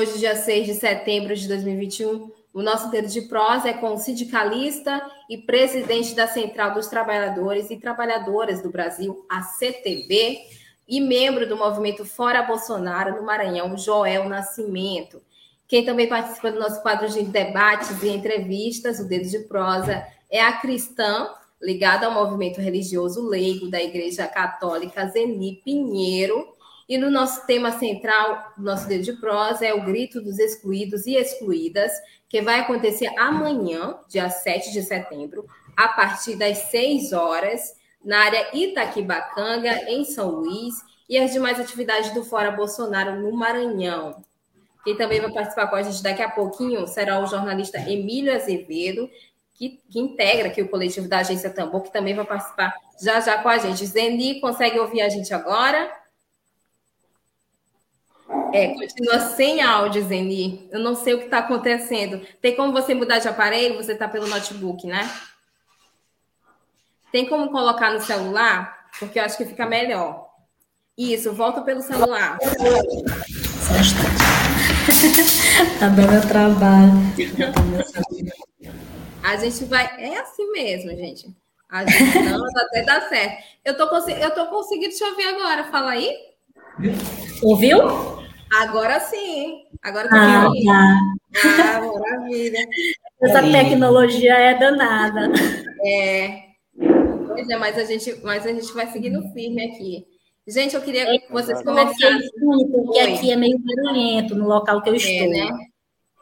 Hoje, dia 6 de setembro de 2021, o nosso dedo de prosa é com o sindicalista e presidente da Central dos Trabalhadores e Trabalhadoras do Brasil, a CTB, e membro do movimento Fora Bolsonaro no Maranhão, Joel Nascimento. Quem também participa do nosso quadro de debates e entrevistas, o Dedo de Prosa, é a cristã ligada ao movimento religioso leigo da Igreja Católica Zeni Pinheiro e no nosso tema central, nosso dedo de prosa, é o grito dos excluídos e excluídas, que vai acontecer amanhã, dia 7 de setembro, a partir das 6 horas, na área Itaquibacanga, em São Luís, e as demais atividades do Fora Bolsonaro no Maranhão. Quem também vai participar com a gente daqui a pouquinho será o jornalista Emílio Azevedo, que, que, integra aqui o coletivo da Agência Tambor, que também vai participar já já com a gente. Zeni, consegue ouvir a gente agora? É, continua sem áudio, Zeni. Eu não sei o que está acontecendo. Tem como você mudar de aparelho? Você está pelo notebook, né? Tem como colocar no celular? Porque eu acho que fica melhor. Isso, volta pelo celular. Só um instante. tá dando trabalho. A gente vai. É assim mesmo, gente. A gente não, até dá certo. Eu tô, eu tô conseguindo te ouvir agora. Fala aí. Ouviu? Agora sim. Agora tá ah, tá. Ah, maravilha. Essa tecnologia é danada. É. Pois é, mas a gente, mas a gente vai seguindo firme aqui. Gente, eu queria que vocês começassem. Porque aqui é meio barulhento no local que eu é, estou. É, né?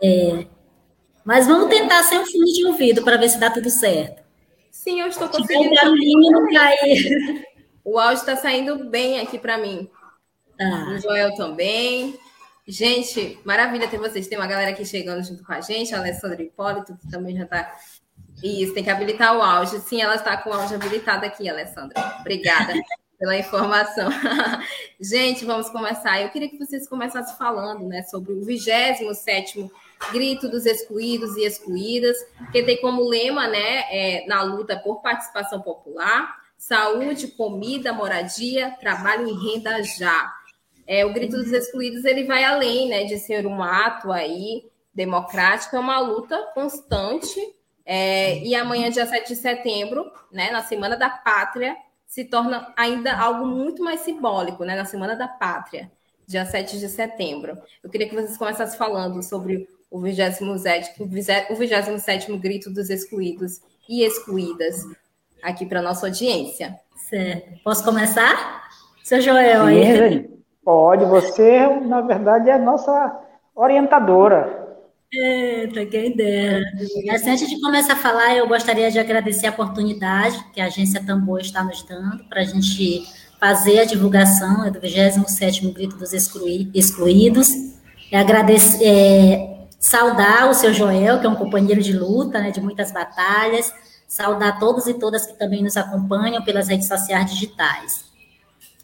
É. Mas vamos tentar sem um fone de ouvido para ver se dá tudo certo. Sim, eu estou conseguindo. barulhinho não cair. O áudio está saindo bem aqui para mim. Ah. O Joel também. Gente, maravilha ter vocês. Tem uma galera aqui chegando junto com a gente, a Alessandra Hipólito, que também já está. Isso, tem que habilitar o áudio. Sim, ela está com o áudio habilitado aqui, Alessandra. Obrigada pela informação. gente, vamos começar. Eu queria que vocês começassem falando né, sobre o 27 Grito dos Excluídos e Excluídas, que tem como lema né, é, na luta por participação popular, saúde, comida, moradia, trabalho e renda já. É, o grito dos excluídos ele vai além né, de ser um ato aí democrático, é uma luta constante. É, e amanhã, dia 7 de setembro, né, na Semana da Pátria, se torna ainda algo muito mais simbólico, né, na Semana da Pátria, dia 7 de setembro. Eu queria que vocês começassem falando sobre o 27, o 27 Grito dos Excluídos e Excluídas aqui para nossa audiência. Certo. Posso começar? Seu Joel aí. Pode, você, na verdade, é nossa orientadora. Eita, quem dera. Mas antes de começar a falar, eu gostaria de agradecer a oportunidade que a Agência Tambor está nos dando para a gente fazer a divulgação é do 27º Grito dos Excluídos. É agradecer, é, saudar o seu Joel, que é um companheiro de luta, né, de muitas batalhas, saudar todos e todas que também nos acompanham pelas redes sociais digitais.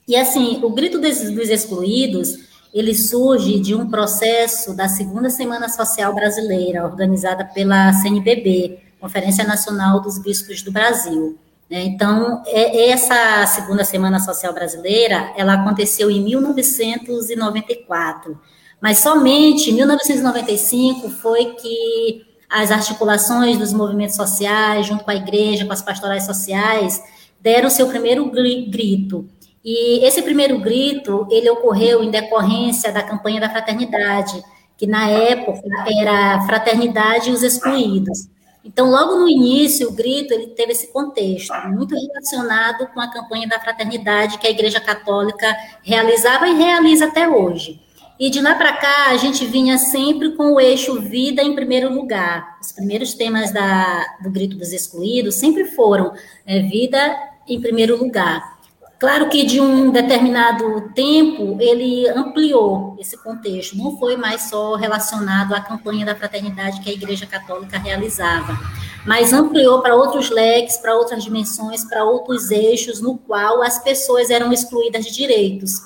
E assim, o grito dos, dos excluídos, ele surge de um processo da segunda Semana Social Brasileira, organizada pela CNBB, Conferência Nacional dos Bispos do Brasil. Né? Então, é, essa segunda Semana Social Brasileira, ela aconteceu em 1994, mas somente em 1995 foi que as articulações dos movimentos sociais, junto com a igreja, com as pastorais sociais, deram seu primeiro grito. E esse primeiro grito, ele ocorreu em decorrência da campanha da fraternidade, que na época era Fraternidade e os Excluídos. Então, logo no início, o grito ele teve esse contexto, muito relacionado com a campanha da fraternidade que a Igreja Católica realizava e realiza até hoje. E de lá para cá, a gente vinha sempre com o eixo vida em primeiro lugar. Os primeiros temas da, do Grito dos Excluídos sempre foram é, vida em primeiro lugar. Claro que de um determinado tempo ele ampliou esse contexto, não foi mais só relacionado à campanha da fraternidade que a Igreja Católica realizava, mas ampliou para outros leques, para outras dimensões, para outros eixos, no qual as pessoas eram excluídas de direitos.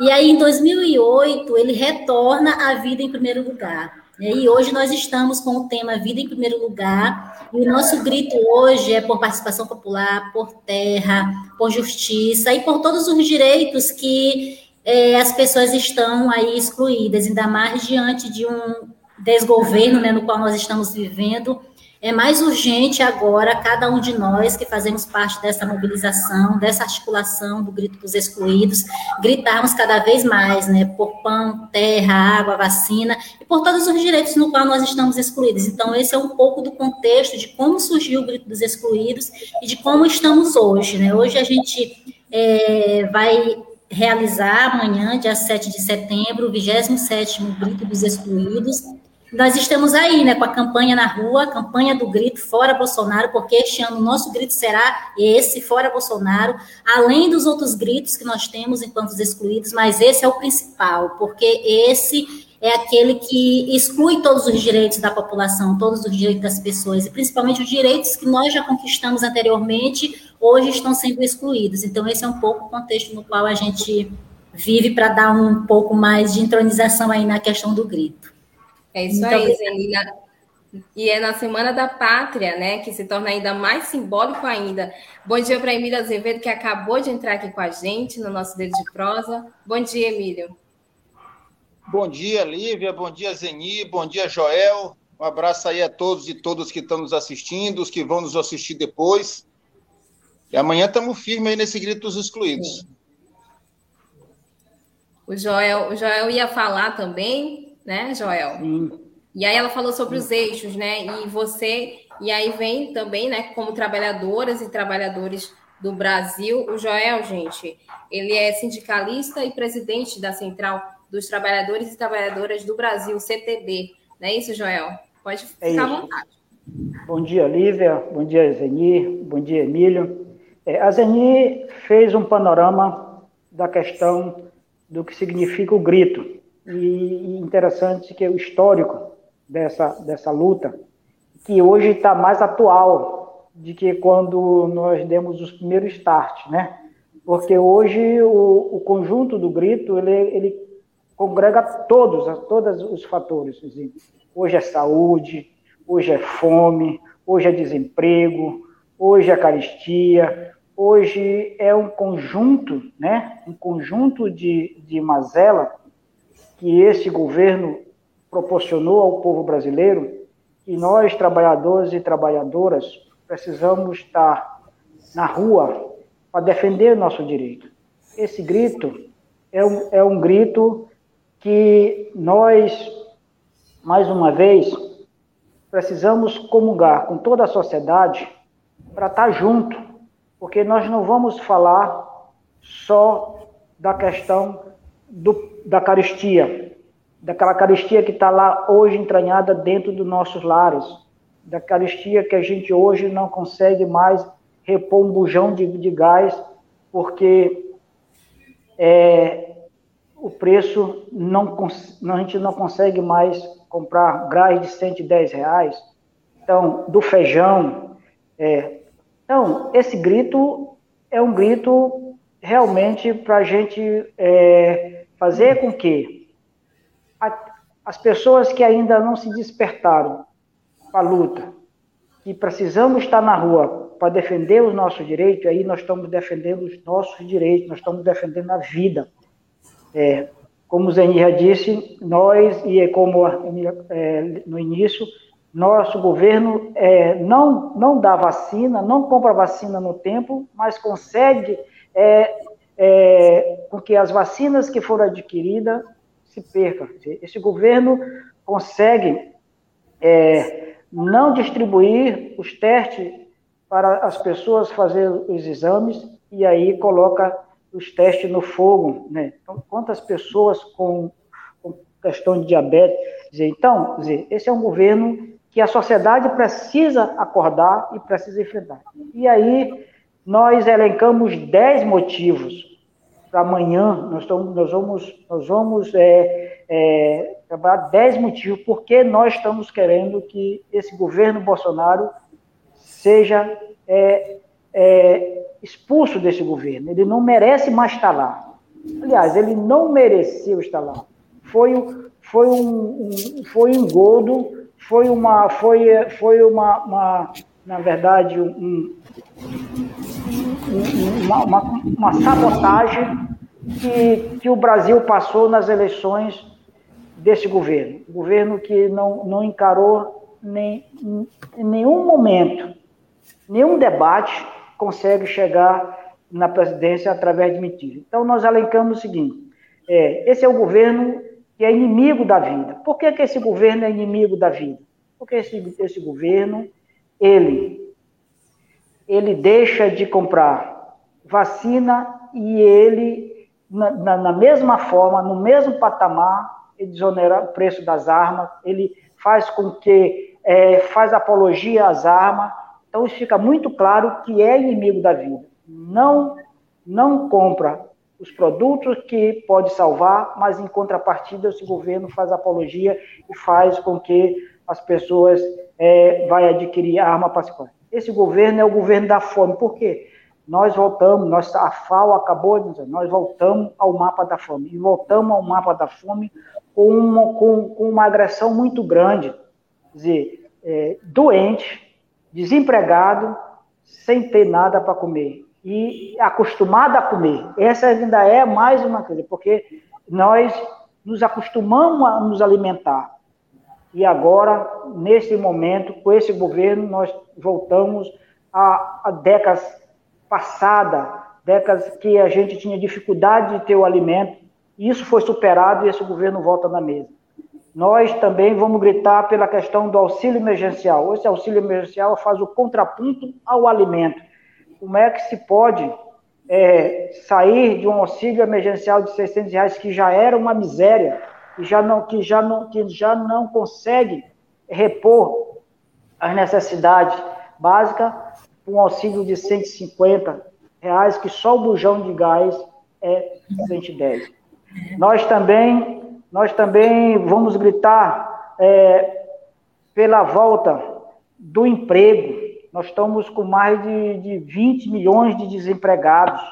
E aí, em 2008, ele retorna à vida em primeiro lugar. E hoje nós estamos com o tema Vida em Primeiro Lugar, e o nosso grito hoje é por participação popular, por terra, por justiça e por todos os direitos que é, as pessoas estão aí excluídas, ainda mais diante de um desgoverno né, no qual nós estamos vivendo, é mais urgente agora, cada um de nós que fazemos parte dessa mobilização, dessa articulação do grito dos excluídos, gritarmos cada vez mais, né, por pão, terra, água, vacina e por todos os direitos no qual nós estamos excluídos. Então, esse é um pouco do contexto de como surgiu o grito dos excluídos e de como estamos hoje, né? Hoje a gente é, vai realizar amanhã, dia 7 de setembro, o 27º Grito dos Excluídos, nós estamos aí, né, com a campanha na rua, campanha do grito Fora Bolsonaro, porque este ano o nosso grito será esse, Fora Bolsonaro, além dos outros gritos que nós temos enquanto excluídos, mas esse é o principal, porque esse é aquele que exclui todos os direitos da população, todos os direitos das pessoas, e principalmente os direitos que nós já conquistamos anteriormente, hoje estão sendo excluídos. Então, esse é um pouco o contexto no qual a gente vive para dar um pouco mais de entronização aí na questão do grito. É isso Muito aí, Zenina. E é na Semana da Pátria, né, que se torna ainda mais simbólico ainda. Bom dia para Emílio Azevedo, que acabou de entrar aqui com a gente no nosso Dedo de Prosa. Bom dia, Emílio. Bom dia, Lívia. Bom dia, Zeni. Bom dia, Joel. Um abraço aí a todos e todas que estão nos assistindo, os que vão nos assistir depois. E amanhã estamos firmes aí nesse grito dos excluídos. Sim. O Joel, o Joel ia falar também né, Joel? Sim. E aí ela falou sobre os eixos, né? E você, e aí vem também, né, como trabalhadoras e trabalhadores do Brasil, o Joel, gente, ele é sindicalista e presidente da Central dos Trabalhadores e Trabalhadoras do Brasil, CTB. Não é isso, Joel? Pode é ficar é à vontade. Bom dia, Lívia. Bom dia, Zeni. Bom dia, Emílio. É, a Zeni fez um panorama da questão do que significa o grito. E interessante que é o histórico dessa, dessa luta, que hoje está mais atual de que quando nós demos os primeiros start, né? Porque hoje o, o conjunto do grito, ele, ele congrega todos, todos os fatores. Hoje é saúde, hoje é fome, hoje é desemprego, hoje é caristia, hoje é um conjunto, né? Um conjunto de, de mazela que esse governo proporcionou ao povo brasileiro, e nós, trabalhadores e trabalhadoras, precisamos estar na rua para defender nosso direito. Esse grito é um, é um grito que nós, mais uma vez, precisamos comungar com toda a sociedade para estar junto, porque nós não vamos falar só da questão do, da caristia, daquela caristia que está lá hoje entranhada dentro dos nossos lares, da caristia que a gente hoje não consegue mais repor um bujão de, de gás, porque é, o preço não a gente não consegue mais comprar gás de 110 reais, então do feijão, é, então esse grito é um grito realmente para a gente é, fazer com que a, as pessoas que ainda não se despertaram para a luta, que precisamos estar na rua para defender os nossos direitos, aí nós estamos defendendo os nossos direitos, nós estamos defendendo a vida. É, como o Zeni já disse, nós, e é como é, no início, nosso governo é, não, não dá vacina, não compra vacina no tempo, mas consegue é, é, com que as vacinas que foram adquiridas se percam. Esse governo consegue é, não distribuir os testes para as pessoas fazer os exames e aí coloca os testes no fogo, né? Então, quantas pessoas com, com questão de diabetes, dizer, então, dizer, esse é um governo que a sociedade precisa acordar e precisa enfrentar. E aí nós elencamos 10 motivos para amanhã, nós, estamos, nós vamos, nós vamos é, é, trabalhar 10 motivos porque nós estamos querendo que esse governo Bolsonaro seja é, é, expulso desse governo. Ele não merece mais estar lá. Aliás, ele não mereceu estar lá. Foi, foi um, um foi um godo, foi uma, foi, foi uma, uma na verdade, um, uma, uma, uma sabotagem que, que o Brasil passou nas eleições desse governo. Governo que não, não encarou nem, em nenhum momento, nenhum debate consegue chegar na presidência através de mentiras. Então, nós alencamos o seguinte: é, esse é o governo que é inimigo da vida. Por que, que esse governo é inimigo da vida? Porque esse, esse governo, ele, ele deixa de comprar vacina e ele, na, na, na mesma forma, no mesmo patamar, ele desonera o preço das armas, ele faz com que é, faz apologia às armas. Então, isso fica muito claro que é inimigo da vida. Não, não compra os produtos que pode salvar, mas em contrapartida esse governo faz apologia e faz com que as pessoas é, vai adquirir arma para se Esse governo é o governo da fome. Por quê? Nós voltamos, nós, a FAO acabou nós voltamos ao mapa da fome. E voltamos ao mapa da fome com uma, com, com uma agressão muito grande. Quer dizer, é, doente, desempregado, sem ter nada para comer e acostumado a comer. Essa ainda é mais uma coisa, porque nós nos acostumamos a nos alimentar. E agora, nesse momento, com esse governo, nós voltamos a, a décadas passadas, décadas que a gente tinha dificuldade de ter o alimento. Isso foi superado e esse governo volta na mesa. Nós também vamos gritar pela questão do auxílio emergencial. Esse auxílio emergencial faz o contraponto ao alimento como é que se pode é, sair de um auxílio emergencial de 600 reais que já era uma miséria, que já não, que já não, que já não consegue repor as necessidades básicas, um auxílio de 150 reais, que só o bujão de gás é 110. Nós também, nós também vamos gritar é, pela volta do emprego, nós estamos com mais de, de 20 milhões de desempregados.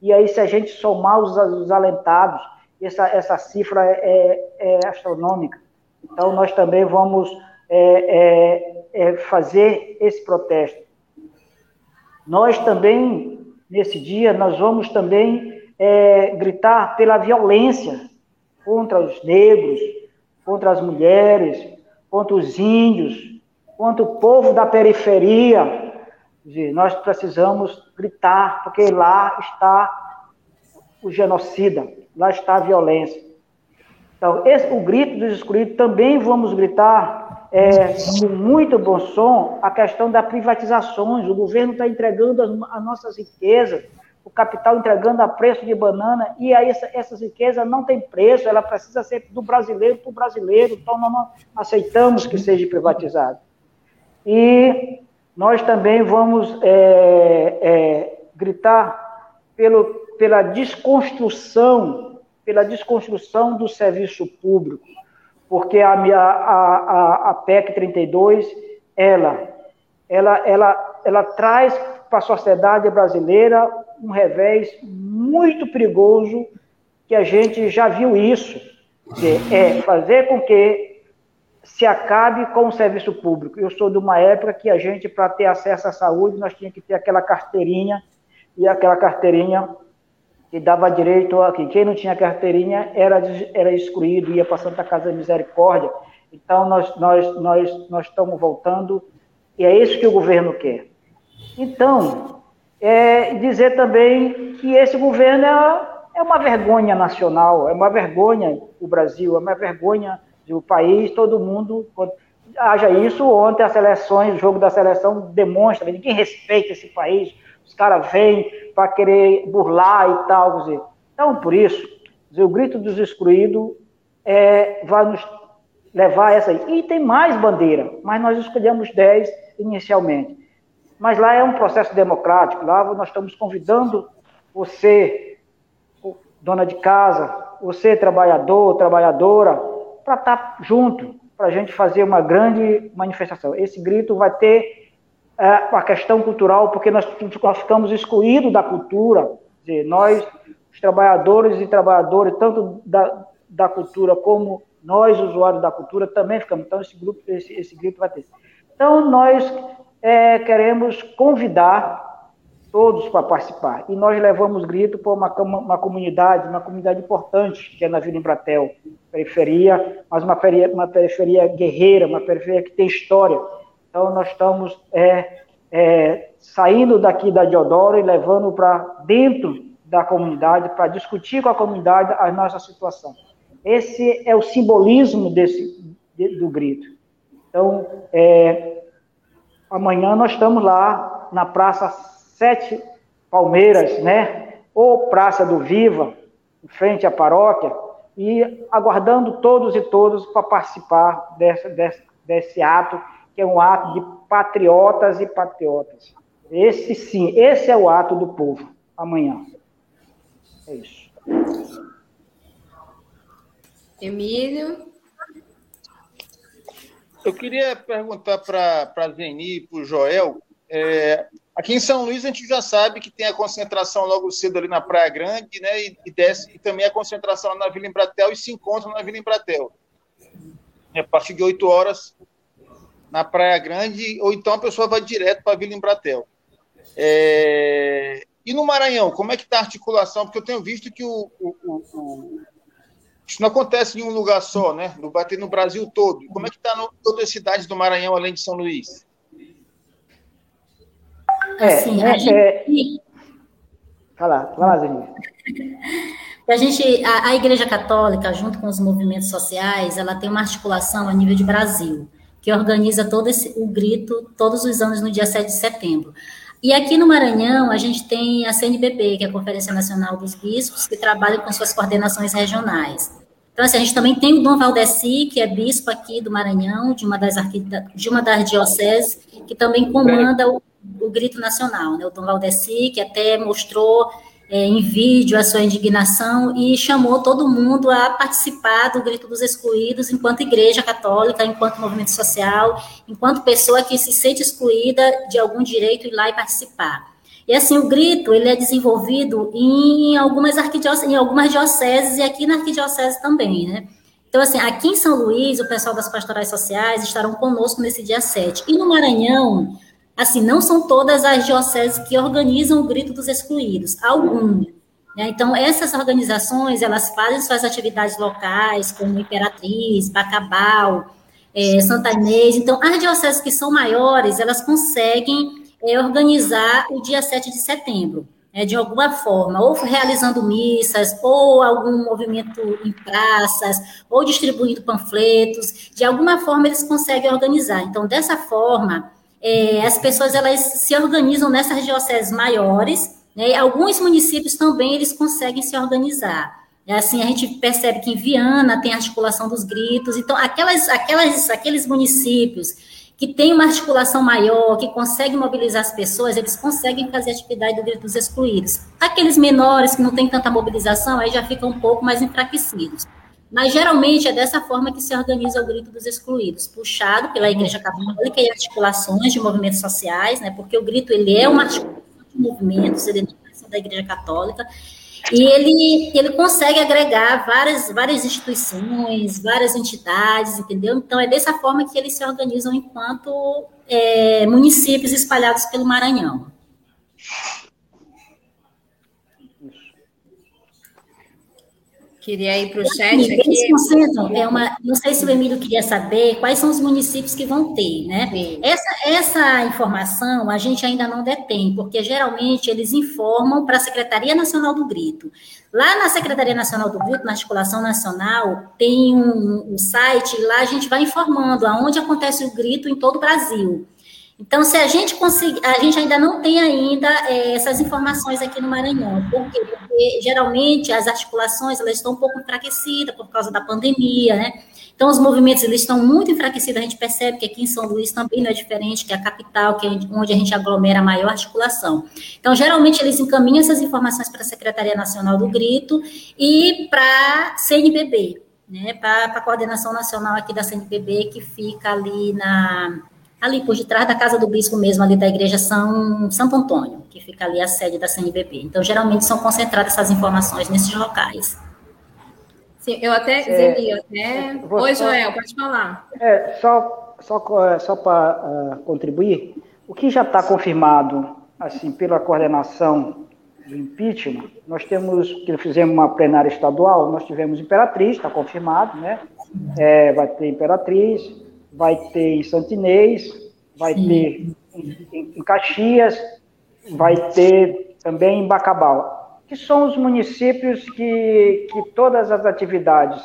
E aí, se a gente somar os, os alentados, essa, essa cifra é, é, é astronômica. Então, nós também vamos é, é, é, fazer esse protesto. Nós também, nesse dia, nós vamos também gritar pela violência contra os negros, contra as mulheres, contra os índios, quanto o povo da periferia. Nós precisamos gritar, porque lá está o genocida, lá está a violência. Então, esse, o grito dos excluídos também vamos gritar é, com muito bom som a questão das privatizações. O governo está entregando as, as, nossas riquezas, o capital entregando a preço de banana, e aí essa, essas riquezas não têm preço, ela precisa ser do brasileiro para o brasileiro, então nós não aceitamos que seja privatizado. E nós também vamos é, é, gritar pelo, pela desconstrução, pela desconstrução do serviço público, porque a, a, a, a PEC 32, ela, ela, ela, ela traz para a sociedade brasileira um revés muito perigoso, que a gente já viu isso, que é fazer com que se acabe com o serviço público. Eu sou de uma época que a gente, para ter acesso à saúde, nós tínhamos que ter aquela carteirinha, e aquela carteirinha que dava direito a quem, não tinha carteirinha era, era excluído, ia para Santa Casa da Misericórdia. Então, nós, nós, nós, nós estamos voltando, e é isso que o governo quer. Então, é dizer também que esse governo é, é uma vergonha nacional, é uma vergonha o Brasil, é uma vergonha o país, todo mundo. Haja isso, ontem as seleções, o jogo da seleção demonstra, ninguém respeita esse país, os caras vêm para querer burlar e tal. Dizer. Então, por isso, dizer, o grito dos excluídos é, vai nos levar a essa aí. E tem mais bandeira, mas nós escolhemos 10 inicialmente. mas lá é um processo democrático. Lá nós estamos convidando você, dona de casa, você, trabalhador, trabalhadora, para estar tá junto, para a gente fazer uma grande manifestação. Esse grito vai ter a questão cultural, porque nós, nós ficamos excluídos da cultura, dizer, nós, os trabalhadores e trabalhadoras, tanto da, da cultura como nós, usuários da cultura, também ficamos. Então, esse, grupo, esse, esse grito vai ter. Então, nós é, queremos convidar todos para participar. E nós levamos grito para uma, uma comunidade, uma comunidade importante, que é na Vila Embratel, periferia, mas uma periferia, uma periferia guerreira, uma periferia que tem história. Então, nós estamos é, é, saindo daqui da Diodoro e levando para dentro da comunidade, para discutir com a comunidade a nossa situação. Esse é o simbolismo desse, do grito. Então, é, amanhã nós estamos lá na Praça Sete Palmeiras, né? Ou Praça do Viva, em frente à paróquia, e aguardando todos e todas para participar desse, desse, desse ato, que é um ato de patriotas e patriotas. Esse sim, esse é o ato do povo, amanhã. É isso. Emílio? Eu queria perguntar para a Zeni e para o Joel. É, aqui em São Luís a gente já sabe que tem a concentração logo cedo ali na Praia Grande, né? E, e desce e também a concentração na Vila Embratel e se encontra na Vila Embratel. É, a partir de 8 horas na Praia Grande, ou então a pessoa vai direto para a Vila Embratel. É, e no Maranhão, como é que está a articulação? Porque eu tenho visto que o, o, o, isso não acontece em um lugar só, né? No bater no Brasil todo. Como é que está todas as cidades do Maranhão, além de São Luís? É, assim, a é, gente... É... Vai lá, vai lá, Zeninha. A gente, a, a, Igreja Católica, junto com os movimentos sociais, ela tem uma articulação a nível de Brasil, que organiza todo esse, o grito todos os anos no dia 7 de setembro. E aqui no Maranhão, a gente tem a CNBB, que é a Conferência Nacional dos Bispos, que trabalha com suas coordenações regionais. Então, assim, a gente também tem o Dom Valdeci, que é bispo aqui do Maranhão, de uma das, de uma das dioceses, que também comanda o, o Grito Nacional. Né? O Dom Valdeci, que até mostrou é, em vídeo a sua indignação e chamou todo mundo a participar do Grito dos Excluídos enquanto igreja católica, enquanto movimento social, enquanto pessoa que se sente excluída de algum direito ir lá e participar. E assim, o grito, ele é desenvolvido em algumas arquidioceses, em algumas dioceses e aqui na arquidiocese também, né? Então, assim, aqui em São Luís, o pessoal das pastorais sociais estarão conosco nesse dia 7. E no Maranhão, assim, não são todas as dioceses que organizam o Grito dos Excluídos, algumas. Né? Então, essas organizações, elas fazem suas atividades locais, como Imperatriz, Bacabal, é, Santa Inês. Então, as dioceses que são maiores, elas conseguem é, organizar o dia 7 de setembro, né, de alguma forma, ou realizando missas, ou algum movimento em praças, ou distribuindo panfletos, de alguma forma eles conseguem organizar. Então, dessa forma, é, as pessoas elas se organizam nessas dioceses maiores, né, e alguns municípios também eles conseguem se organizar. É assim, a gente percebe que em Viana tem articulação dos gritos, então aquelas, aquelas, aqueles municípios que tem uma articulação maior, que consegue mobilizar as pessoas, eles conseguem fazer a atividade do grito dos excluídos. Aqueles menores que não têm tanta mobilização, aí já ficam um pouco mais enfraquecidos. Mas geralmente é dessa forma que se organiza o grito dos excluídos, puxado pela Igreja Católica e articulações de movimentos sociais, né? Porque o grito ele é uma articulação de movimentos, ele não é da Igreja Católica, e ele, ele consegue agregar várias, várias instituições, várias entidades, entendeu? Então, é dessa forma que eles se organizam enquanto é, municípios espalhados pelo Maranhão. Queria ir para o chat aqui. Concentram, é uma, não sei se o Emílio queria saber quais são os municípios que vão ter, né? Essa, essa informação a gente ainda não detém, porque geralmente eles informam para a Secretaria Nacional do Grito. Lá na Secretaria Nacional do Grito, na Articulação Nacional, tem um, um site, e lá a gente vai informando aonde acontece o grito em todo o Brasil. Então, se a gente conseguir, a gente ainda não tem ainda é, essas informações aqui no Maranhão. Por quê? Porque geralmente as articulações elas estão um pouco enfraquecidas por causa da pandemia, né? Então, os movimentos eles estão muito enfraquecidos. A gente percebe que aqui em São Luís também não é diferente, que é a capital, que é onde a gente aglomera a maior articulação. Então, geralmente, eles encaminham essas informações para a Secretaria Nacional do Grito e para a CNBB, né, para a coordenação nacional aqui da CNBB, que fica ali na ali por detrás da casa do bispo mesmo, ali da igreja São Santo Antônio, que fica ali a sede da CNBB. Então, geralmente são concentradas essas informações nesses locais. Sim, eu até, é, Zeli, até... Oi, Joel, pode falar. É, só só, é, só para uh, ah, contribuir, o que já está confirmado, assim, pela coordenação do impeachment, nós temos, que fizemos uma plenária estadual, nós tivemos Imperatriz, está confirmado, né? É, vai ter Imperatriz, vai ter em Santinês, vai Sim. ter em, em, Caxias, vai ter também em Bacabal, que são os municípios que, que todas as atividades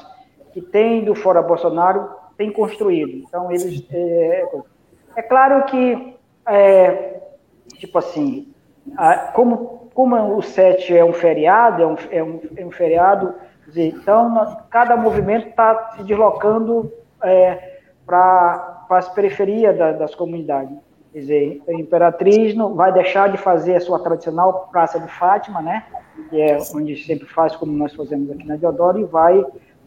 que tem do Fora Bolsonaro têm construído. Então, eles. É, é claro que, é, tipo assim, como, como o 7 é um feriado, é um, é um, é um feriado, então cada movimento está se deslocando é, para as periferias da, das comunidades. Quer dizer, a Imperatriz não vai deixar de fazer a sua tradicional Praça de Fátima, né? Que é onde sempre faz, como nós fazemos aqui na Deodoro, e vai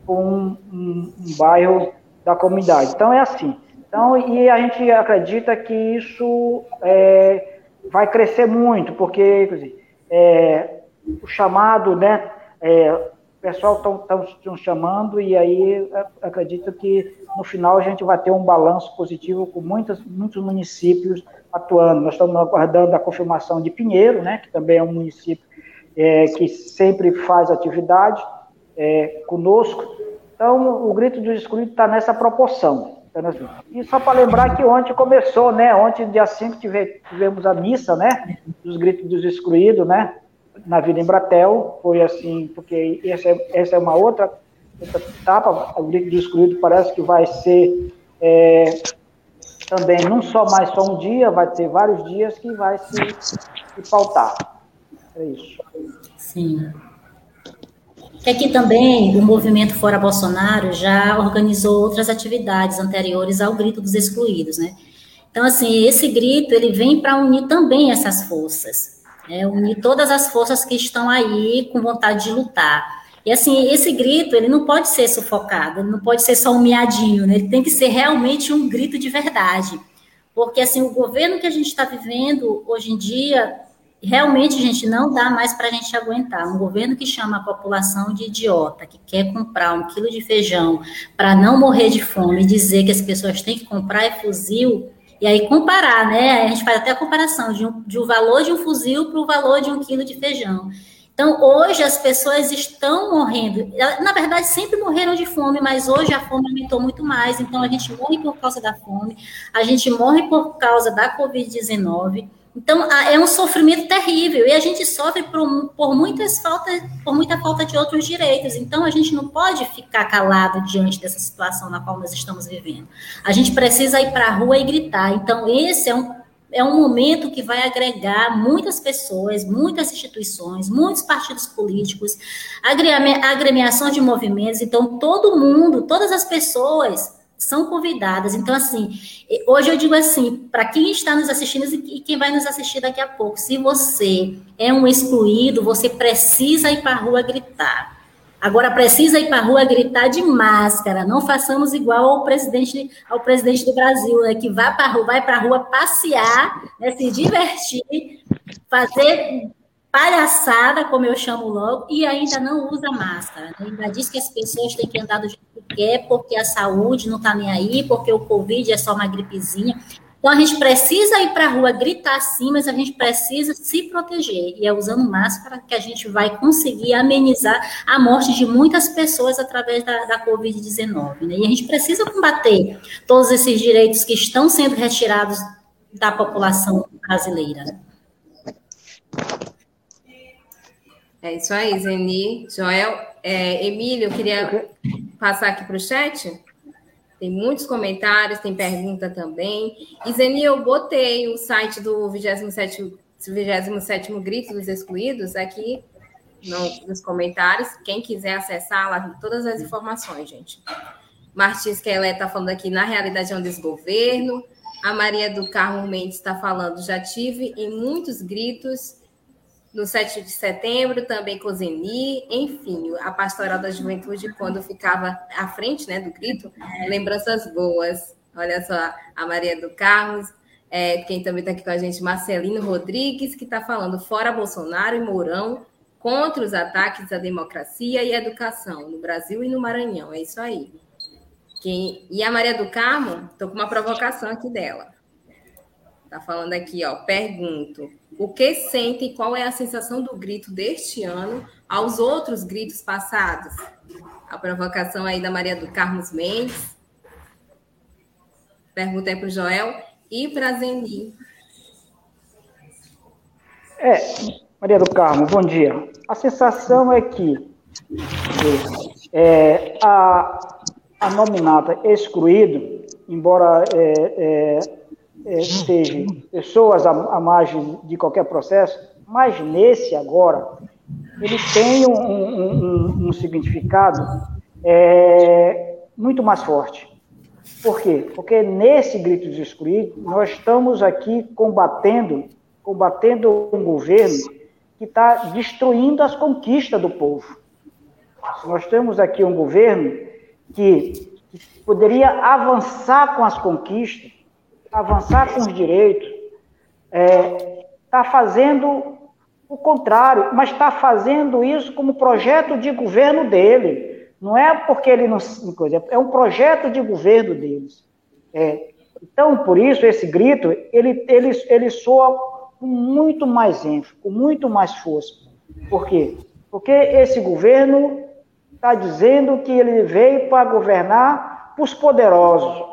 para um, um, um, bairro da comunidade. Então é assim. Então, e a gente acredita que isso é, vai crescer muito, porque dizer, é, o chamado, né? É, pessoal estão chamando e aí acredito que no final a gente vai ter um balanço positivo com muitos, muitos municípios atuando. Nós estamos aguardando a confirmação de Pinheiro, né, que também é um município é, que sempre faz tividade é, conosco. Então, o Grito dos Excluídos está nessa proporção. E só para lembrar que ontem começou, né? Ontem, dia 5, tivemos a missa, né? Dos Gritos dos Excluídos, né? Na Vida Embratel, foi assim, porque essa é, essa é uma outra, outra etapa, o grito do excluído parece que vai ser é, também não só mais só um dia, vai ter vários dias que vai se, se pautar. É isso. Sim. Aqui também o movimento Fora Bolsonaro já organizou outras atividades anteriores ao grito dos excluídos, né? Então, assim, esse grito, ele vem para unir também essas forças é, unir todas as forças que estão aí com vontade de lutar. E assim, esse grito, ele não pode ser sufocado, ele não pode ser só um miadinho, né? ele tem que ser realmente um grito de verdade. Porque assim, o governo que a gente está vivendo hoje em dia, realmente, gente, não dá mais para a gente aguentar. Um governo que chama a população de idiota, que quer comprar um quilo de feijão para não morrer de fome e dizer que as pessoas têm que comprar é fuzil, e aí comparar, né? A gente faz até a comparação de, um, de um valor de um fuzil para o valor de um quilo de feijão. Então, hoje as pessoas estão morrendo. Na verdade, sempre morreram de fome, mas hoje a fome aumentou muito mais. Então, a gente morre por causa da fome, a gente morre por causa da Covid-19. Então, é um sofrimento terrível e a gente sofre por, por, muitas faltas, por muita falta de outros direitos. Então, a gente não pode ficar calado diante dessa situação na qual nós estamos vivendo. A gente precisa ir para a rua e gritar. Então, esse é um, é um momento que vai agregar muitas pessoas, muitas instituições, muitos partidos políticos, agremiação de movimentos. Então, todo mundo, todas as pessoas são convidadas. Então, assim, hoje eu digo assim, para quem está nos assistindo e quem vai nos assistir daqui a pouco, se você é um excluído, você precisa ir para a rua gritar. Agora precisa ir para a rua gritar de máscara. Não façamos igual ao presidente, ao presidente do Brasil, né, que vai para a rua, vai para rua passear, né, se divertir, fazer palhaçada, como eu chamo logo, e ainda não usa máscara. Né? Ainda diz que as pessoas têm que andar do jeito quer, porque a saúde não está nem aí, porque o Covid é só uma gripezinha. Então, a gente precisa ir para a rua gritar sim, mas a gente precisa se proteger. E é usando máscara que a gente vai conseguir amenizar a morte de muitas pessoas através da, da Covid-19. Né? E a gente precisa combater todos esses direitos que estão sendo retirados da população brasileira. É isso aí, Zeni. Joel. É, Emílio, eu queria passar aqui para o chat. Tem muitos comentários, tem pergunta também. E Zeni, eu botei o site do 27 27 Grito dos Excluídos aqui no, nos comentários. Quem quiser acessar lá, todas as informações, gente. Martins Kelé está falando aqui, na realidade é um desgoverno. A Maria do Carmo Mendes está falando, já tive em muitos gritos no 7 de setembro, também com Zeni, enfim, a Pastoral da Juventude, quando ficava à frente né, do grito, lembranças boas. Olha só, a Maria do Carlos, é, quem também está aqui com a gente, Marcelino Rodrigues, que está falando fora Bolsonaro e Mourão, contra os ataques à democracia e à educação no Brasil e no Maranhão. É isso aí. Quem... E a Maria do Carmo, estou com uma provocação aqui dela. Está falando aqui, ó, pergunto, o que sente e qual é a sensação do grito deste ano aos outros gritos passados? A provocação aí da Maria do Carlos Mendes. Pergunta aí para o Joel e para a Zeni. É, Maria do Carmo, bom dia. A sensação é que é, a, a nominata excluído, embora é, é, seja pessoas à, à margem de qualquer processo, mas nesse agora, ele tem um, um, um, um significado é, muito mais forte. Por quê? Porque nesse grito de excluir, nós estamos aqui combatendo, combatendo um governo que está destruindo as conquistas do povo. Nós temos aqui um governo que, que poderia avançar com as conquistas, avançar com os direitos, está é, tá fazendo o contrário, mas está fazendo isso como projeto de governo dele. Não é porque ele não. É um projeto de governo deles. É, então, por isso, esse grito, ele, ele, ele soa com muito mais ênfase, com muito mais força. Por quê? Porque esse governo está dizendo que ele veio para governar os poderosos,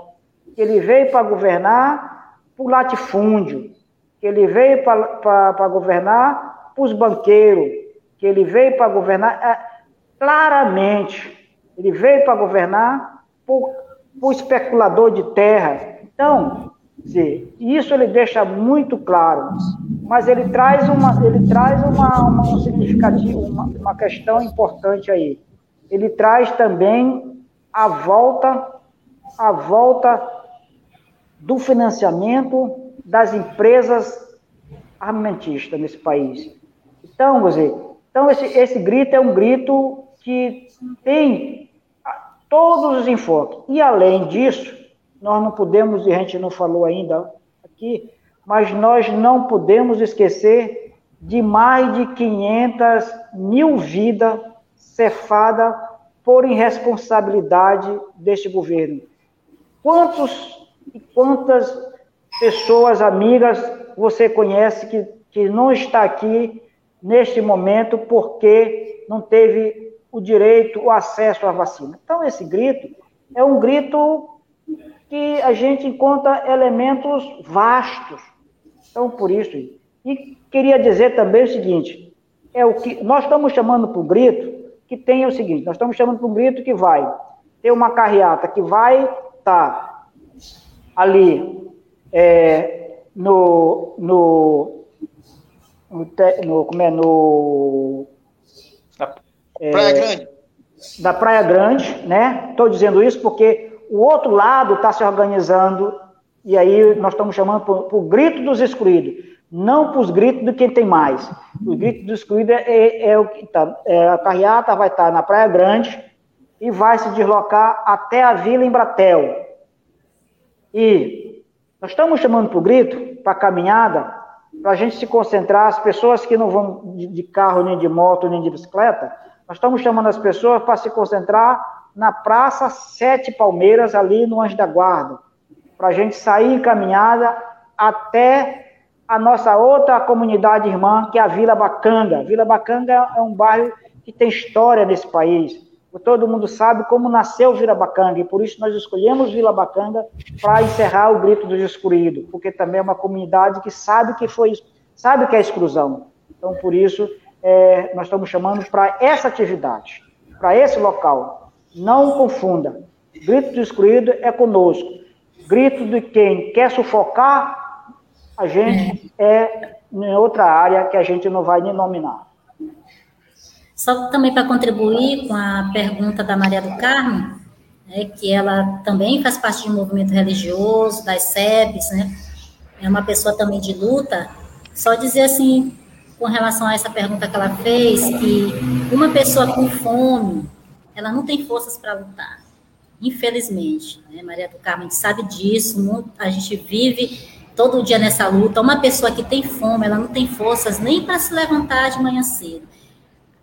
que ele veio para governar por latifúndio, que ele veio para governar para os banqueiros, que ele veio para governar é, claramente, ele veio para governar por, por especulador de terra. Então, isso ele deixa muito claro, mas ele traz uma, ele traz uma, uma um significativo, uma, uma questão importante aí. Ele traz também a volta, a volta do financiamento das empresas armamentistas nesse país. Então, você, então esse, esse grito é um grito que tem todos os enfoques. E além disso, nós não podemos, e a gente não falou ainda aqui, mas nós não podemos esquecer de mais de 500 mil vidas cefadas por irresponsabilidade deste governo. Quantos e quantas pessoas amigas você conhece que, que não está aqui neste momento porque não teve o direito, o acesso à vacina? Então, esse grito é um grito que a gente encontra elementos vastos. Então, por isso. E queria dizer também o seguinte: é o que nós estamos chamando para o grito que tem o seguinte: nós estamos chamando para um grito que vai ter uma carreata que vai estar tá ali é, no, no, no, como é, no... É, Praia Grande. Da Praia Grande, né? Estou dizendo isso porque o outro lado está se organizando e aí nós estamos chamando para o grito dos excluídos, não para os gritos de quem tem mais. O grito dos excluídos é, é, é o que está. É, a carreata vai estar tá na Praia Grande e vai se deslocar até a Vila Embratel. E nós estamos chamando para o grito, para a caminhada, para a gente se concentrar, as pessoas que não vão de carro, nem de moto, nem de bicicleta, nós estamos chamando as pessoas para se concentrar na Praça Sete Palmeiras, ali no Anjo da Guarda, para a gente sair em caminhada até a nossa outra comunidade irmã, que é a Vila Bacanga. Vila Bacanga é um bairro que tem história nesse país todo mundo sabe como nasceu Vila Bacanga, e por isso nós escolhemos Vila Bacanga para encerrar o grito dos excluídos, porque também é uma comunidade que sabe que foi, sabe que é exclusão. Então, por isso, é, nós estamos chamando para essa atividade, para esse local. Não confunda. Grito do excluído é conosco. Grito de quem quer sufocar, a gente é, em outra área que a gente não vai nem nominar. Só também para contribuir com a pergunta da Maria do Carmo, né, que ela também faz parte de um movimento religioso, das SEBs, né? É uma pessoa também de luta. Só dizer assim, com relação a essa pergunta que ela fez, que uma pessoa com fome, ela não tem forças para lutar. Infelizmente, né? Maria do Carmo, a gente sabe disso, a gente vive todo dia nessa luta. Uma pessoa que tem fome, ela não tem forças nem para se levantar de manhã cedo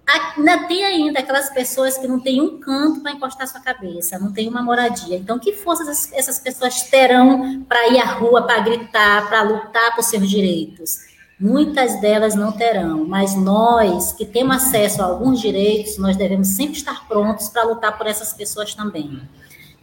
Ainda tem ainda aquelas pessoas que não têm um canto para encostar sua cabeça, não tem uma moradia. Então, que forças essas pessoas terão para ir à rua, para gritar, para lutar por seus direitos? Muitas delas não terão, mas nós que temos acesso a alguns direitos, nós devemos sempre estar prontos para lutar por essas pessoas também.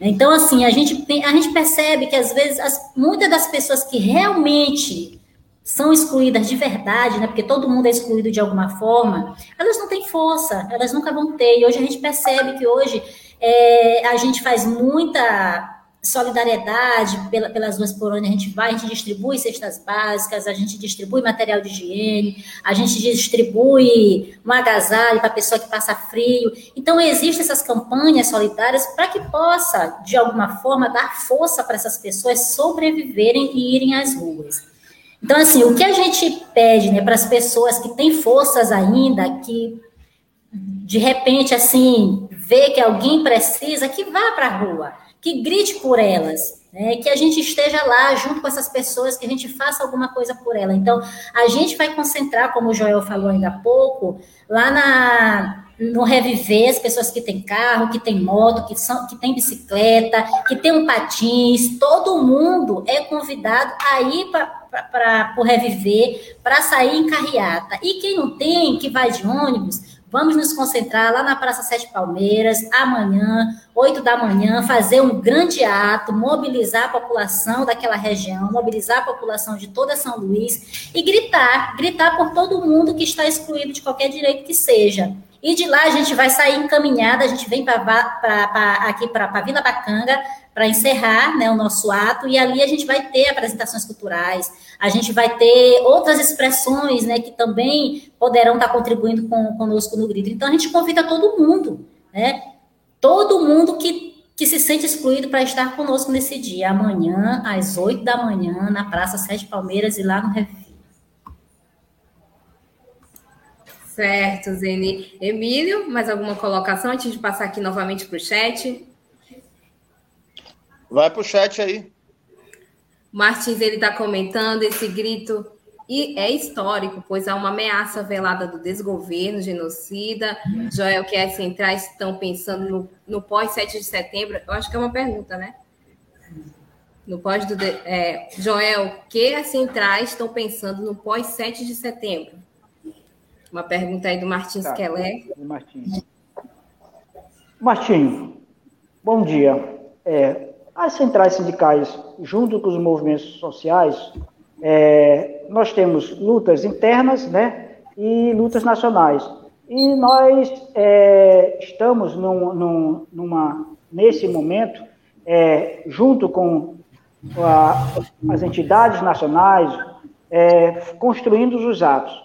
Então, assim, a gente, a gente percebe que às vezes as, muitas das pessoas que realmente são excluídas de verdade, né, porque todo mundo é excluído de alguma forma, elas não têm força, elas nunca vão ter. E hoje a gente percebe que hoje é, a gente faz muita solidariedade pela, pelas duas por onde a gente vai, a gente distribui cestas básicas, a gente distribui material de higiene, a gente distribui um agasalho para a pessoa que passa frio. Então, existem essas campanhas solidárias para que possa, de alguma forma, dar força para essas pessoas sobreviverem e irem às ruas. Então, assim, o que a gente pede né, para as pessoas que têm forças ainda, que de repente, assim, vê que alguém precisa, que vá para a rua, que grite por elas, né, que a gente esteja lá junto com essas pessoas, que a gente faça alguma coisa por elas. Então, a gente vai concentrar, como o Joel falou ainda há pouco, lá na, no reviver as pessoas que têm carro, que têm moto, que, são, que têm bicicleta, que têm um patins, todo mundo é convidado a ir para o reviver, para sair em carreata. E quem não tem, que vai de ônibus, vamos nos concentrar lá na Praça Sete Palmeiras, amanhã, 8 da manhã, fazer um grande ato, mobilizar a população daquela região, mobilizar a população de toda São Luís e gritar, gritar por todo mundo que está excluído de qualquer direito que seja. E de lá a gente vai sair encaminhada, a gente vem pra, pra, pra aqui para a Vila Bacanga para encerrar né, o nosso ato, e ali a gente vai ter apresentações culturais, a gente vai ter outras expressões né, que também poderão estar contribuindo com, conosco no grito. Então a gente convida todo mundo, né? Todo mundo que, que se sente excluído para estar conosco nesse dia, amanhã, às 8 da manhã, na Praça Sete Palmeiras e lá no Certo, Zeni. Emílio, mais alguma colocação antes de passar aqui novamente para o chat? Vai para o chat aí. Martins, ele está comentando esse grito e é histórico, pois há uma ameaça velada do desgoverno, genocida. Joel, que as centrais estão pensando no, no pós-7 de setembro? Eu acho que é uma pergunta, né? No pós do. É, Joel, que as centrais estão pensando no pós-7 de setembro? Uma pergunta aí do Martins tá, Kelé. Martins. Martinho, bom dia. É, as centrais sindicais, junto com os movimentos sociais, é, nós temos lutas internas né, e lutas nacionais. E nós é, estamos num, num, numa, nesse momento, é, junto com a, as entidades nacionais, é, construindo os atos.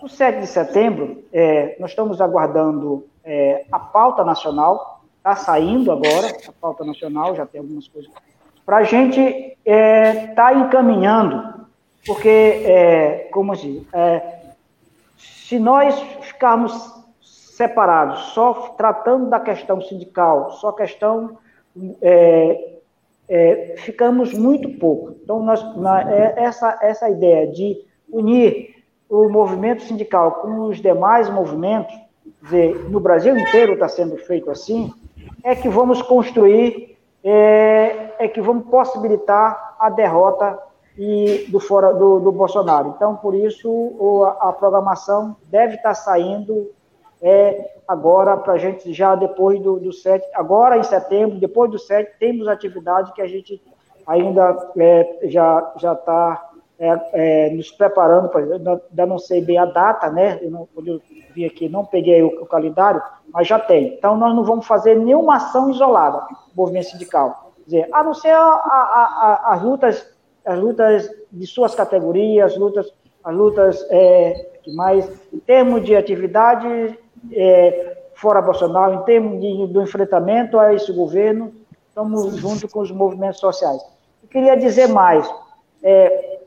O 7 de setembro, é, nós estamos aguardando é, a pauta nacional, está saindo agora, a pauta nacional, já tem algumas coisas, para a gente estar é, tá encaminhando, porque, é, como assim, se nós ficarmos separados, só tratando da questão sindical, só questão, é, é, ficamos muito pouco. Então, nós, na, é, essa, essa ideia de unir o movimento sindical com os demais movimentos, dizer, no Brasil inteiro está sendo feito assim, é que vamos construir, é, é que vamos possibilitar a derrota e do, fora, do, do Bolsonaro. Então, por isso, o, a programação deve estar saindo é, agora para a gente já depois do, do 7, agora em setembro, depois do 7, temos atividade que a gente ainda é, já está é, é, nos preparando, para, ainda não sei bem a data, né? Eu, não, eu vi aqui, não peguei o, o, calendário, mas já tem. Então, nós não vamos fazer nenhuma ação isolada, movimento sindical. Quer dizer, a não ser a, a, a, as lutas, as lutas de suas categorias, as lutas, as lutas é, que mais, em termos de atividade é, fora Bolsonaro, em termos de, do enfrentamento a esse governo, estamos junto com os movimentos sociais. Eu queria dizer mais. É,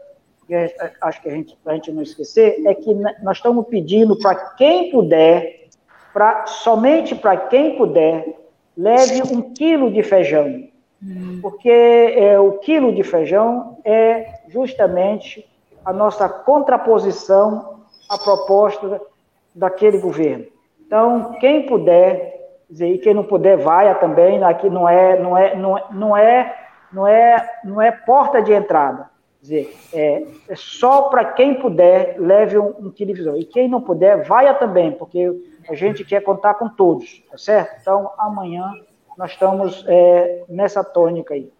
acho que a gente, a gente não esquecer, é que nós estamos pedindo para quem puder, pra, somente para quem puder, leve um quilo de feijão. Hum. Porque é, o quilo de feijão é justamente a nossa contraposição à proposta daquele governo. Então, quem puder, e quem não puder, vai também, aqui não é, não é, não é, não é, não é, não é porta de entrada dizer, é, é só para quem puder, leve um, um televisor. E quem não puder, vaia também, porque a gente quer contar com todos, tá certo? Então, amanhã nós estamos é, nessa tônica aí.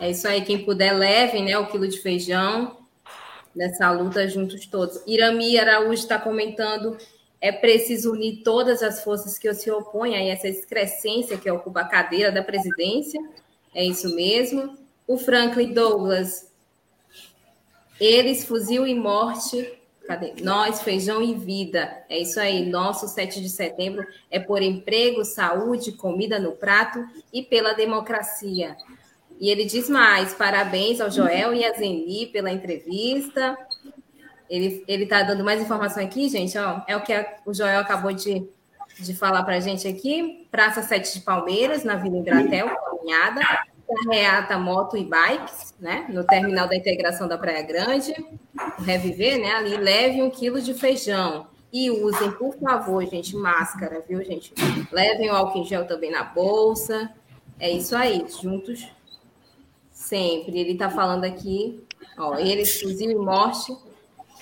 É isso aí, quem puder, leve né, o quilo de feijão nessa luta juntos todos. Irami Araújo está comentando é preciso unir todas as forças que se opõem a essa excrescência que ocupa a cadeira da presidência. É isso mesmo. O Franklin Douglas eles, fuzil e morte. Cadê? Nós, feijão e vida. É isso aí. Nosso 7 de setembro é por emprego, saúde, comida no prato e pela democracia. E ele diz mais: parabéns ao Joel e a Zeni pela entrevista. Ele está dando mais informação aqui, gente. Ó, é o que a, o Joel acabou de, de falar para a gente aqui. Praça 7 de Palmeiras, na Vila Ingratel, caminhada reata moto e bikes, né? No terminal da integração da Praia Grande, reviver, né? Ali leve um quilo de feijão. E usem, por favor, gente, máscara, viu, gente? Levem o álcool em gel também na bolsa. É isso aí, juntos sempre. Ele está falando aqui, ó, ele, fuzil e morte.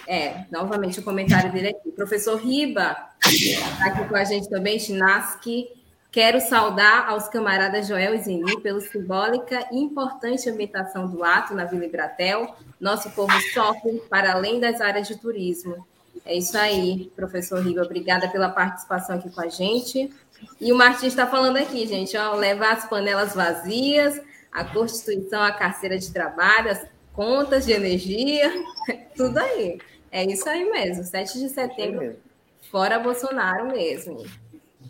É, novamente o comentário dele aqui. Professor Riba, está aqui com a gente também, Chinaski. Quero saudar aos camaradas Joel e Zeni pela simbólica e importante ambientação do ato na Vila Ibratel. Nosso povo sofre para além das áreas de turismo. É isso aí, professor Riva. Obrigada pela participação aqui com a gente. E o Martins está falando aqui, gente, ó, levar as panelas vazias, a Constituição, a carteira de trabalho, as contas de energia, tudo aí. É isso aí mesmo, 7 de setembro, fora Bolsonaro mesmo.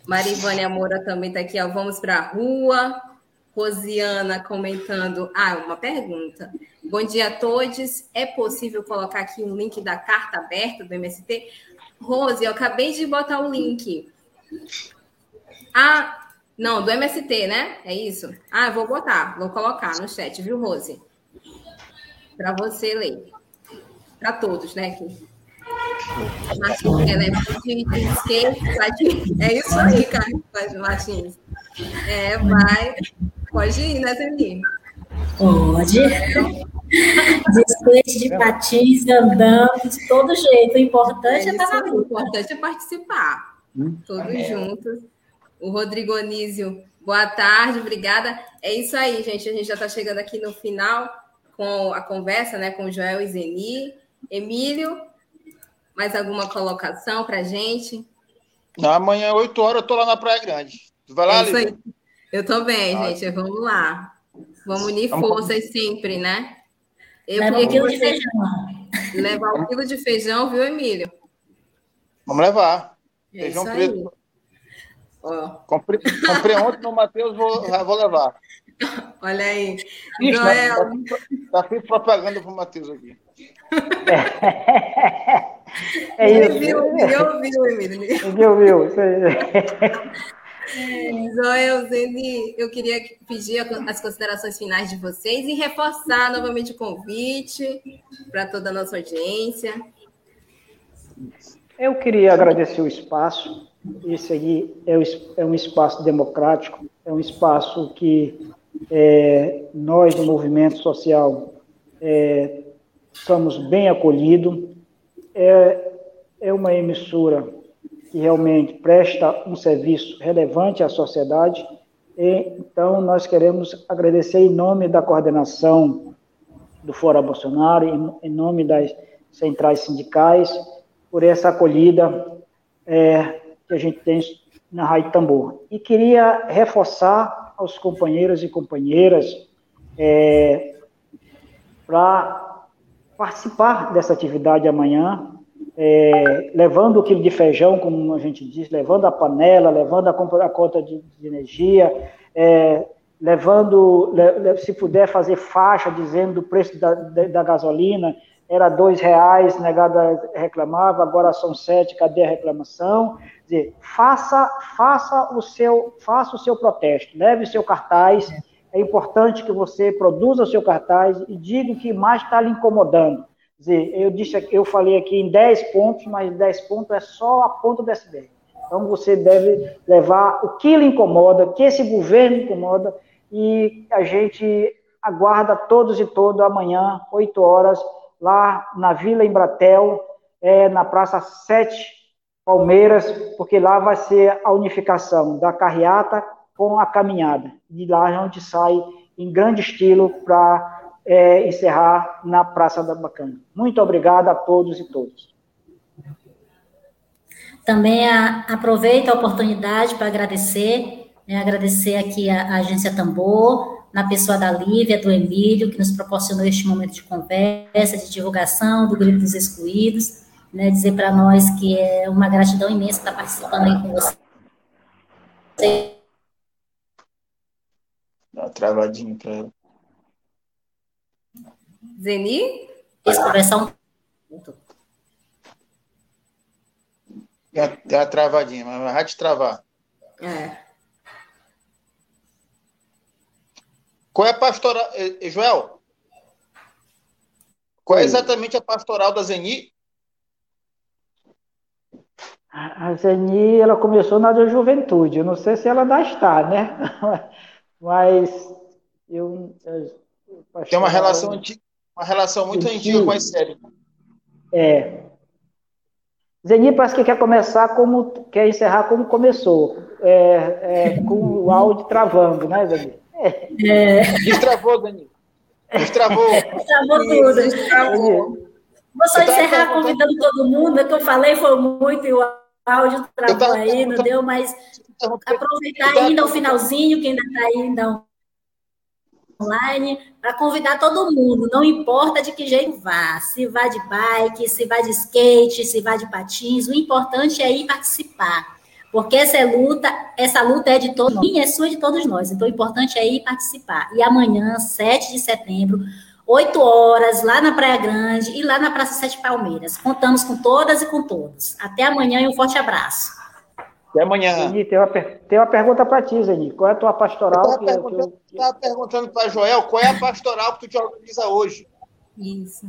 Marivânia Moura também está aqui, ó. Vamos para a rua. Rosiana comentando. Ah, uma pergunta. Bom dia a todos. É possível colocar aqui um link da carta aberta do MST? Rose, eu acabei de botar o link. Ah, não, do MST, né? É isso? Ah, eu vou botar, vou colocar no chat, viu, Rose? Para você ler. Para todos, né? Aqui. Martins, é de skate, É isso aí, Carlos Martins. É, vai. Pode ir, né, Zeni? Pode. De skate, de patins, andando, de todo jeito. O importante é, é estar na luta. O importante é participar. Hum? Todos é. juntos. O Rodrigo Onísio, boa tarde, obrigada. É isso aí, gente. A gente já está chegando aqui no final com a conversa né, com o Joel e Zeni. Emílio, mais alguma colocação para gente? Amanhã, 8 horas, eu estou lá na Praia Grande. vai lá, é Eu também, ah, gente. Vamos lá. Vamos unir vamos forças com... sempre, né? Eu Leva um quilo de feijão. Levar um quilo de feijão, viu, Emílio? Vamos levar. É feijão preto. Comprei, comprei ontem no Matheus, vou, vou levar. Olha aí. Ixi, Joel. Tá, tá, tá propaganda para o Matheus aqui. É isso. Viu, viu, viu, Emílio. Viu, viu. Joel, Zeni, eu queria pedir as considerações finais de vocês e reforçar novamente o convite para toda a nossa audiência. Eu queria agradecer o espaço. Esse aí é, um espaço democrático, é um espaço que é, nós, do movimento social, é, somos bem acolhidos. É, é uma emissora que realmente presta um serviço relevante à sociedade. E, então, nós queremos agradecer em nome da coordenação do Fora Bolsonaro, em, nome das centrais sindicais, por essa acolhida é, que a gente tem na Rádio Tambor. E queria reforçar aos companheiros e companheiras é, para participar dessa atividade amanhã, é, levando o quilo de feijão, como a gente diz, levando a panela, levando a, a conta de, de energia, é, levando, se puder fazer faixa dizendo o preço da, da gasolina, era dois reais, negada reclamava, agora são sete, cadê a reclamação? Quer dizer, faça, faça o seu, faça o seu protesto, leve o seu cartaz. É importante que você produza o seu cartaz e diga o que mais está lhe incomodando. Quer dizer, eu disse, eu falei aqui em 10 pontos, mas 10 pontos é só a ponta do iceberg. Então você deve levar o que lhe incomoda, o que esse governo incomoda, e a gente aguarda todos e todas amanhã, 8 horas, lá na Vila Embratel, é, na Praça 7 Palmeiras, porque lá vai ser a unificação da carreata com a caminhada. De lá a gente sai em grande estilo para é, encerrar na Praça da Bacana. Muito obrigado a todos e todas. Também a, aproveito a oportunidade para agradecer, né, agradecer aqui a, a Agência Tambor, na pessoa da Lívia, do Emílio, que nos proporcionou este momento de conversa, de divulgação do Grupo dos Excluídos, né, dizer para nós que é uma gratidão imensa estar participando aí com você. Dá uma travadinha para ela. Zeni? Esse conversar um... Dá uma travadinha, mas vai te travar. É. Qual é a pastoral. Eh, Joel? Qual é exatamente a pastoral da Zeni? A Zeni, ela começou na da juventude. Eu não sei se ela ainda está, né? Mas eu. Tem uma relação, antiga, uma relação muito antiga com as séries. É. Zeni parece que quer começar como. quer encerrar como começou. É, é, com o áudio travando, né, Zeni? É. Destravou, Dani. Destravou. Destravou tudo. Destravou. Vou só encerrar convidando todo mundo. O que eu falei foi muito e o áudio travou aí, não deu, mas aproveitar ainda o finalzinho, que ainda está ainda online, para convidar todo mundo, não importa de que jeito vá, se vá de bike, se vá de skate, se vá de patins, o importante é ir participar. Porque essa é luta, essa luta é de todos, minha é sua, de todos nós. Então, o importante é ir participar. E amanhã, 7 de setembro, 8 horas, lá na Praia Grande e lá na Praça Sete Palmeiras. Contamos com todas e com todos. Até amanhã e um forte abraço. Até amanhã. Zeni, tem, uma, tem uma pergunta para ti, Zeni. Qual é a tua pastoral? Eu estava perguntando, eu... perguntando para Joel qual é a pastoral que tu te organiza hoje. Isso.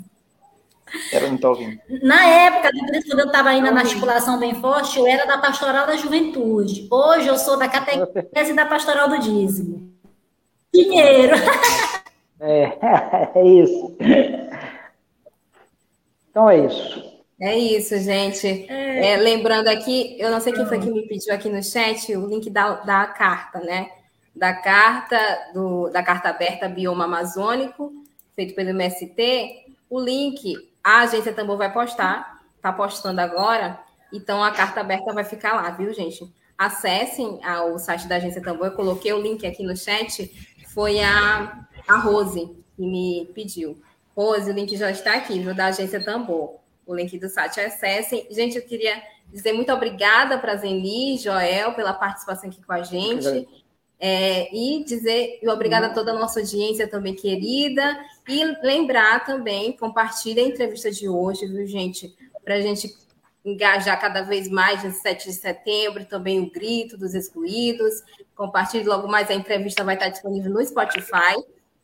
Ela não está ouvindo. Na época, quando eu estava ainda na articulação bem forte, eu era da pastoral da juventude. Hoje eu sou da catequese da pastoral do dízimo. Dinheiro. É, é isso. Então é isso. É isso, gente. É. É, lembrando aqui, eu não sei quem foi que me pediu aqui no chat o link da, da carta, né? Da carta, do, da carta aberta Bioma Amazônico, feito pelo MST. O link a agência Tambor vai postar, tá postando agora, então a carta aberta vai ficar lá, viu, gente? Acessem ao site da agência Tambor, eu coloquei o link aqui no chat, foi a, a Rose que me pediu. Rose, o link já está aqui, viu, da agência Tambor. O link do site, acessem. Gente, eu queria dizer muito obrigada para Zeni, Joel, pela participação aqui com a gente. É, e dizer e obrigada a toda a nossa audiência também querida. E lembrar também, compartilhe a entrevista de hoje, viu, gente? Para a gente engajar cada vez mais no 7 de setembro, também o grito dos excluídos. Compartilhe logo mais, a entrevista vai estar disponível no Spotify,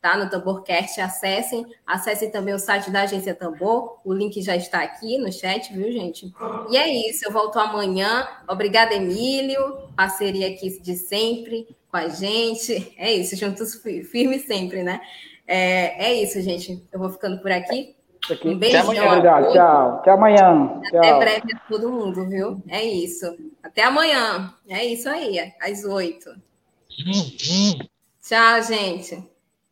tá? No Tamborcast, acessem. Acessem também o site da Agência Tambor, o link já está aqui no chat, viu, gente? E é isso, eu volto amanhã. Obrigada, Emílio, parceria aqui de sempre com a gente. É isso, juntos firmes sempre, né? É, é isso, gente. Eu vou ficando por aqui. aqui. Um beijo. Até amanhã. Tchau. Até amanhã. Até Tchau. breve a todo mundo, viu? É isso. Até amanhã. É isso aí, às oito. Tchau, gente.